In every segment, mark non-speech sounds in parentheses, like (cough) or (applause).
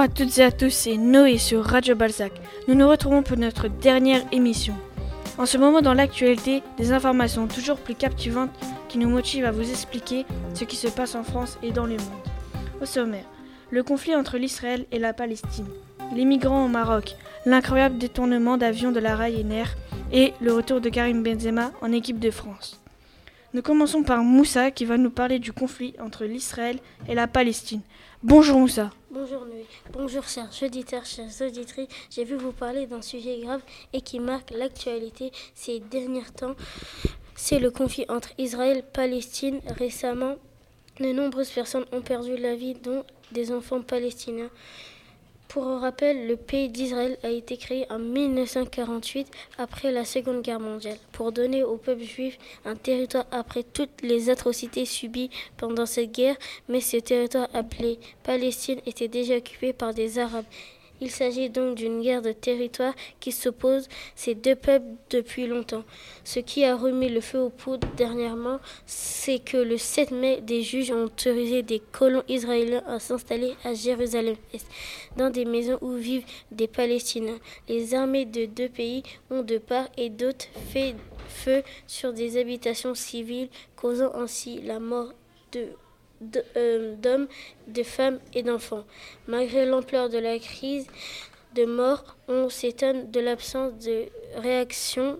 Bonjour à toutes et à tous, c'est Noé sur Radio Balzac. Nous nous retrouvons pour notre dernière émission. En ce moment dans l'actualité, des informations toujours plus captivantes qui nous motivent à vous expliquer ce qui se passe en France et dans le monde. Au sommaire, le conflit entre l'Israël et la Palestine, les migrants au Maroc, l'incroyable détournement d'avions de la Ryanair et le retour de Karim Benzema en équipe de France. Nous commençons par Moussa qui va nous parler du conflit entre l'Israël et la Palestine. Bonjour Moussa. Bonjour. Bonjour chers auditeurs, chers auditrices. J'ai vu vous parler d'un sujet grave et qui marque l'actualité ces derniers temps. C'est le conflit entre Israël et Palestine. Récemment, de nombreuses personnes ont perdu la vie, dont des enfants palestiniens. Pour rappel, le pays d'Israël a été créé en 1948 après la Seconde Guerre mondiale pour donner au peuple juif un territoire après toutes les atrocités subies pendant cette guerre, mais ce territoire appelé Palestine était déjà occupé par des Arabes. Il s'agit donc d'une guerre de territoire qui s'oppose ces deux peuples depuis longtemps. Ce qui a remis le feu aux poudres dernièrement, c'est que le 7 mai, des juges ont autorisé des colons israéliens à s'installer à Jérusalem-Est, dans des maisons où vivent des Palestiniens. Les armées de deux pays ont de part et d'autre fait feu sur des habitations civiles, causant ainsi la mort de d'hommes, de femmes et d'enfants. Malgré l'ampleur de la crise de mort, on s'étonne de l'absence de réaction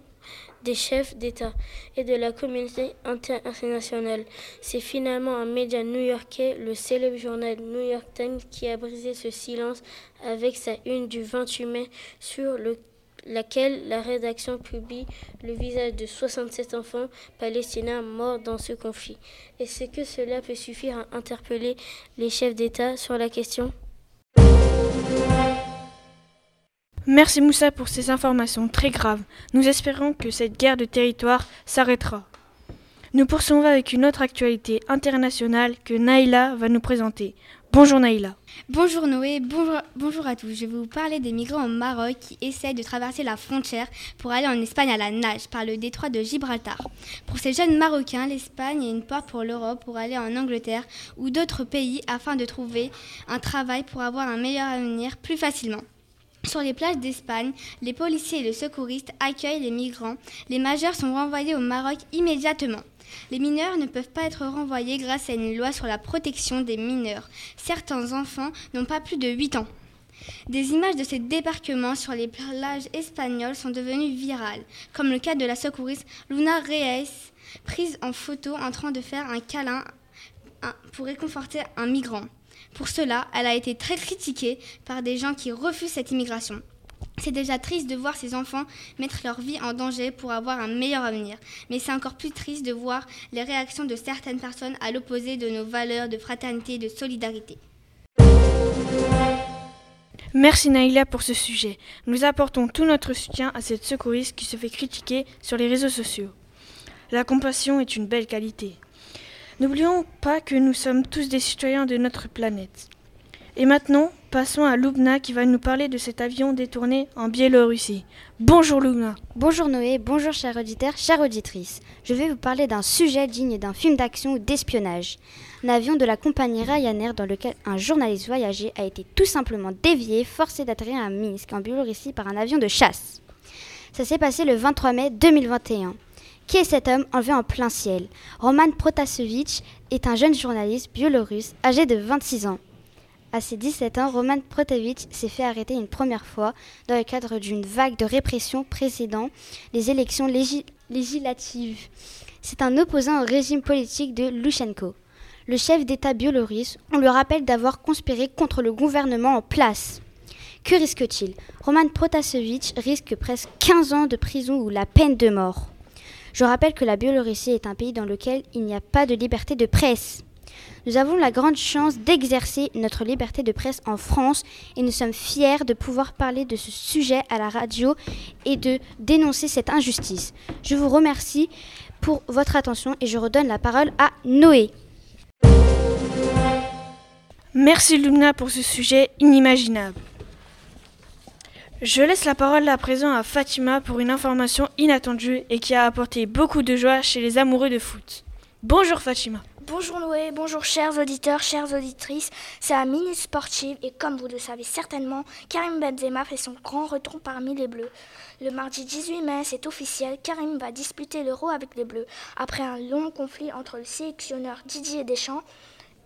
des chefs d'État et de la communauté internationale. C'est finalement un média new-yorkais, le célèbre journal New York Times, qui a brisé ce silence avec sa une du 28 mai sur le laquelle la rédaction publie le visage de 67 enfants palestiniens morts dans ce conflit. Est-ce que cela peut suffire à interpeller les chefs d'État sur la question? Merci Moussa pour ces informations très graves. Nous espérons que cette guerre de territoire s'arrêtera. Nous poursuivons avec une autre actualité internationale que Naïla va nous présenter. Bonjour Naïla. Bonjour Noé, bonjour, à tous. Je vais vous parler des migrants au Maroc qui essayent de traverser la frontière pour aller en Espagne à la nage par le détroit de Gibraltar. Pour ces jeunes Marocains, l'Espagne est une porte pour l'Europe pour aller en Angleterre ou d'autres pays afin de trouver un travail pour avoir un meilleur avenir plus facilement. Sur les plages d'Espagne, les policiers et les secouristes accueillent les migrants. Les majeurs sont renvoyés au Maroc immédiatement. Les mineurs ne peuvent pas être renvoyés grâce à une loi sur la protection des mineurs. Certains enfants n'ont pas plus de 8 ans. Des images de ces débarquements sur les plages espagnoles sont devenues virales, comme le cas de la secouriste Luna Reyes, prise en photo en train de faire un câlin pour réconforter un migrant. Pour cela, elle a été très critiquée par des gens qui refusent cette immigration. C'est déjà triste de voir ces enfants mettre leur vie en danger pour avoir un meilleur avenir. Mais c'est encore plus triste de voir les réactions de certaines personnes à l'opposé de nos valeurs de fraternité et de solidarité. Merci Naïla pour ce sujet. Nous apportons tout notre soutien à cette secouriste qui se fait critiquer sur les réseaux sociaux. La compassion est une belle qualité. N'oublions pas que nous sommes tous des citoyens de notre planète. Et maintenant, passons à Lubna qui va nous parler de cet avion détourné en Biélorussie. Bonjour Lubna. Bonjour Noé, bonjour chers auditeurs, chères auditrices. Je vais vous parler d'un sujet digne d'un film d'action ou d'espionnage. Un avion de la compagnie Ryanair dans lequel un journaliste voyager a été tout simplement dévié, forcé d'atterrir à Minsk en Biélorussie par un avion de chasse. Ça s'est passé le 23 mai 2021. Qui est cet homme enlevé en plein ciel? Roman Protasevich est un jeune journaliste biélorusse âgé de 26 ans. À ses 17 ans, Roman Protevich s'est fait arrêter une première fois dans le cadre d'une vague de répression précédant les élections législatives. C'est un opposant au régime politique de Lushenko. Le chef d'État biélorusse, on le rappelle d'avoir conspiré contre le gouvernement en place. Que risque-t-il? Roman Protasevich risque presque 15 ans de prison ou la peine de mort. Je rappelle que la Biélorussie est un pays dans lequel il n'y a pas de liberté de presse. Nous avons la grande chance d'exercer notre liberté de presse en France et nous sommes fiers de pouvoir parler de ce sujet à la radio et de dénoncer cette injustice. Je vous remercie pour votre attention et je redonne la parole à Noé. Merci Lumna pour ce sujet inimaginable. Je laisse la parole à présent à Fatima pour une information inattendue et qui a apporté beaucoup de joie chez les amoureux de foot. Bonjour Fatima. Bonjour Noé, bonjour chers auditeurs, chères auditrices. C'est la Minute Sportive et comme vous le savez certainement, Karim Benzema fait son grand retour parmi les Bleus. Le mardi 18 mai, c'est officiel, Karim va disputer l'Euro avec les Bleus après un long conflit entre le sélectionneur Didier Deschamps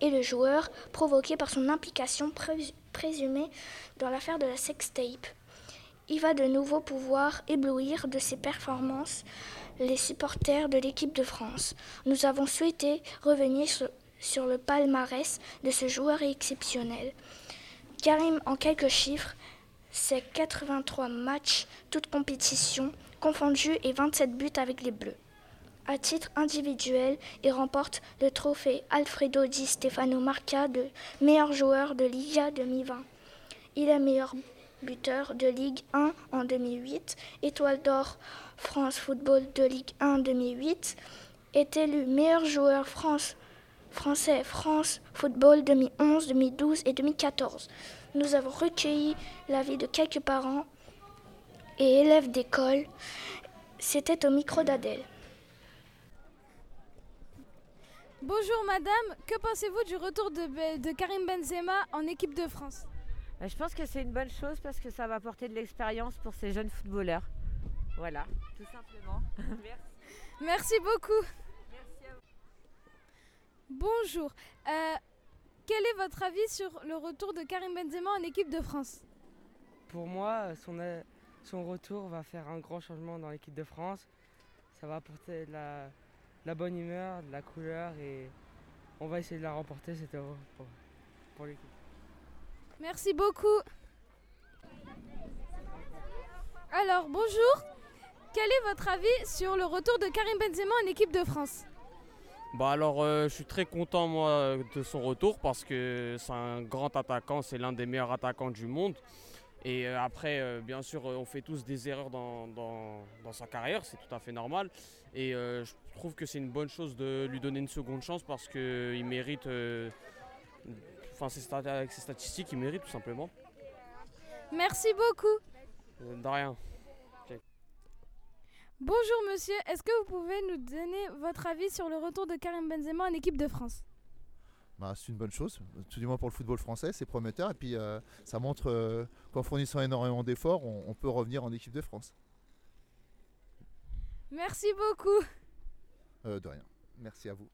et le joueur provoqué par son implication présumée dans l'affaire de la sextape. Il va de nouveau pouvoir éblouir de ses performances les supporters de l'équipe de France. Nous avons souhaité revenir sur, le palmarès de ce joueur exceptionnel. Karim, en quelques chiffres, c'est 83 matchs, toutes compétitions confondues et 27 buts avec les Bleus. À titre individuel, il remporte le trophée Alfredo Di Stefano Marca de meilleur joueur de Liga 2020. Il est meilleur de Ligue 1 en 2008, étoile d'or France Football de Ligue 1 2008, est élu meilleur joueur français France Football 2011, 2012 et 2014. Nous avons recueilli l'avis de quelques parents et élèves d'école. C'était au micro d'Adèle. Bonjour madame, que pensez-vous du retour de, Karim Benzema en équipe de France? Je pense que c'est une bonne chose parce que ça va apporter de l'expérience pour ces jeunes footballeurs. Voilà, tout simplement. (laughs) Merci. Merci beaucoup. Merci à vous. Bonjour. Euh, quel est votre avis sur le retour de Karim Benzema en équipe de France? Pour moi, son, son retour va faire un grand changement dans l'équipe de France. Ça va apporter de la, la, bonne humeur, de la couleur et on va essayer de la remporter cette heure pour l'équipe. Merci beaucoup. Alors, bonjour. Quel est votre avis sur le retour de Karim Benzema en équipe de France bah alors euh, je suis très content moi de son retour parce que c'est un grand attaquant, c'est l'un des meilleurs attaquants du monde. Et euh, après, euh, bien sûr, on fait tous des erreurs dans, dans sa carrière, c'est tout à fait normal. Et je trouve que c'est une bonne chose de lui donner une seconde chance parce qu'il mérite enfin, avec ses statistiques, il mérite tout simplement. Merci beaucoup. Euh, de rien. Bonjour monsieur, est-ce que vous pouvez nous donner votre avis sur le retour de Karim Benzema en équipe de France? Bah, c'est une bonne chose, tout du moins pour le football français, c'est prometteur et puis euh, ça montre euh, qu'en fournissant énormément d'efforts, on, peut revenir en équipe de France. Merci beaucoup. de rien, merci à vous.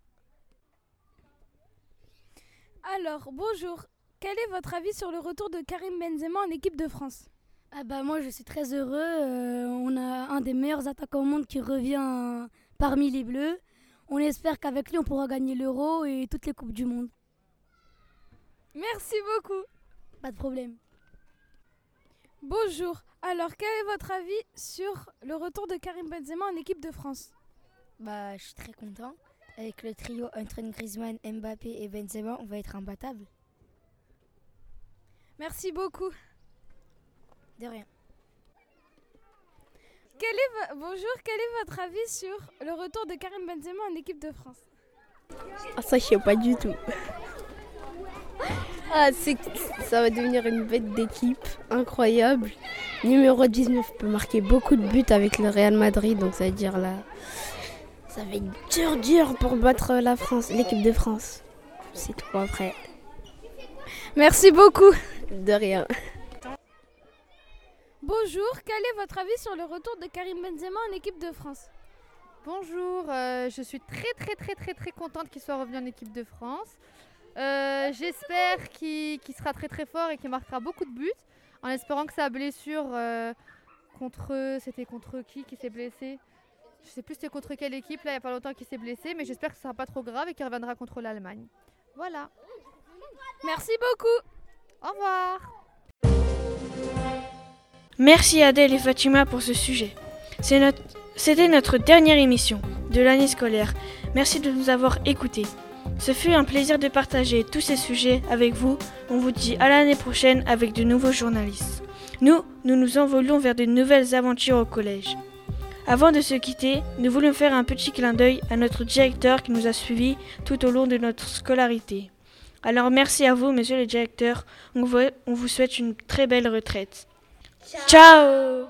Alors, bonjour. Quel est votre avis sur le retour de Karim Benzema en équipe de France? Ah bah moi je suis très heureux. Euh, on a un des meilleurs attaquants au monde qui revient parmi les Bleus. On espère qu'avec lui on pourra gagner l'Euro et toutes les coupes du monde. Merci beaucoup. Pas de problème. Bonjour. Alors quel est votre avis sur le retour de Karim Benzema en équipe de France? Bah je suis très content. Avec le trio Antoine Griezmann, Mbappé et Benzema, on va être imbattable. Merci beaucoup. De rien. Quel est Bonjour, quel est votre avis sur le retour de Karim Benzema en équipe de France? Ah ça je sais pas du tout. Ah, c'est ça va devenir une bête d'équipe incroyable. Numéro 19 peut marquer beaucoup de buts avec le Real Madrid, donc ça veut dire là, ça va être dur, dur pour battre la France, l'équipe de France. C'est tout après. Merci beaucoup. De rien. Bonjour, quel est votre avis sur le retour de Karim Benzema en équipe de France? Bonjour, euh, je suis très très très très très contente qu'il soit revenu en équipe de France. Euh, j'espère qu'il sera très très fort et qu'il marquera beaucoup de buts, en espérant que sa blessure euh, contre, c'était contre qui qui s'est blessé? Je sais plus c'était contre quelle équipe, là, il n'y a pas longtemps qu'il s'est blessé, mais j'espère que ce sera pas trop grave et qu'il reviendra contre l'Allemagne. Voilà. Merci beaucoup. Au revoir. Merci Adèle et Fatima pour ce sujet. C'était notre dernière émission de l'année scolaire. Merci de nous avoir écoutés. Ce fut un plaisir de partager tous ces sujets avec vous. On vous dit à l'année prochaine avec de nouveaux journalistes. Nous, nous nous envolons vers de nouvelles aventures au collège. Avant de se quitter, nous voulons faire un petit clin d'œil à notre directeur qui nous a suivis tout au long de notre scolarité. Alors merci à vous, monsieur le directeur. On vous, souhaite une très belle retraite. Ciao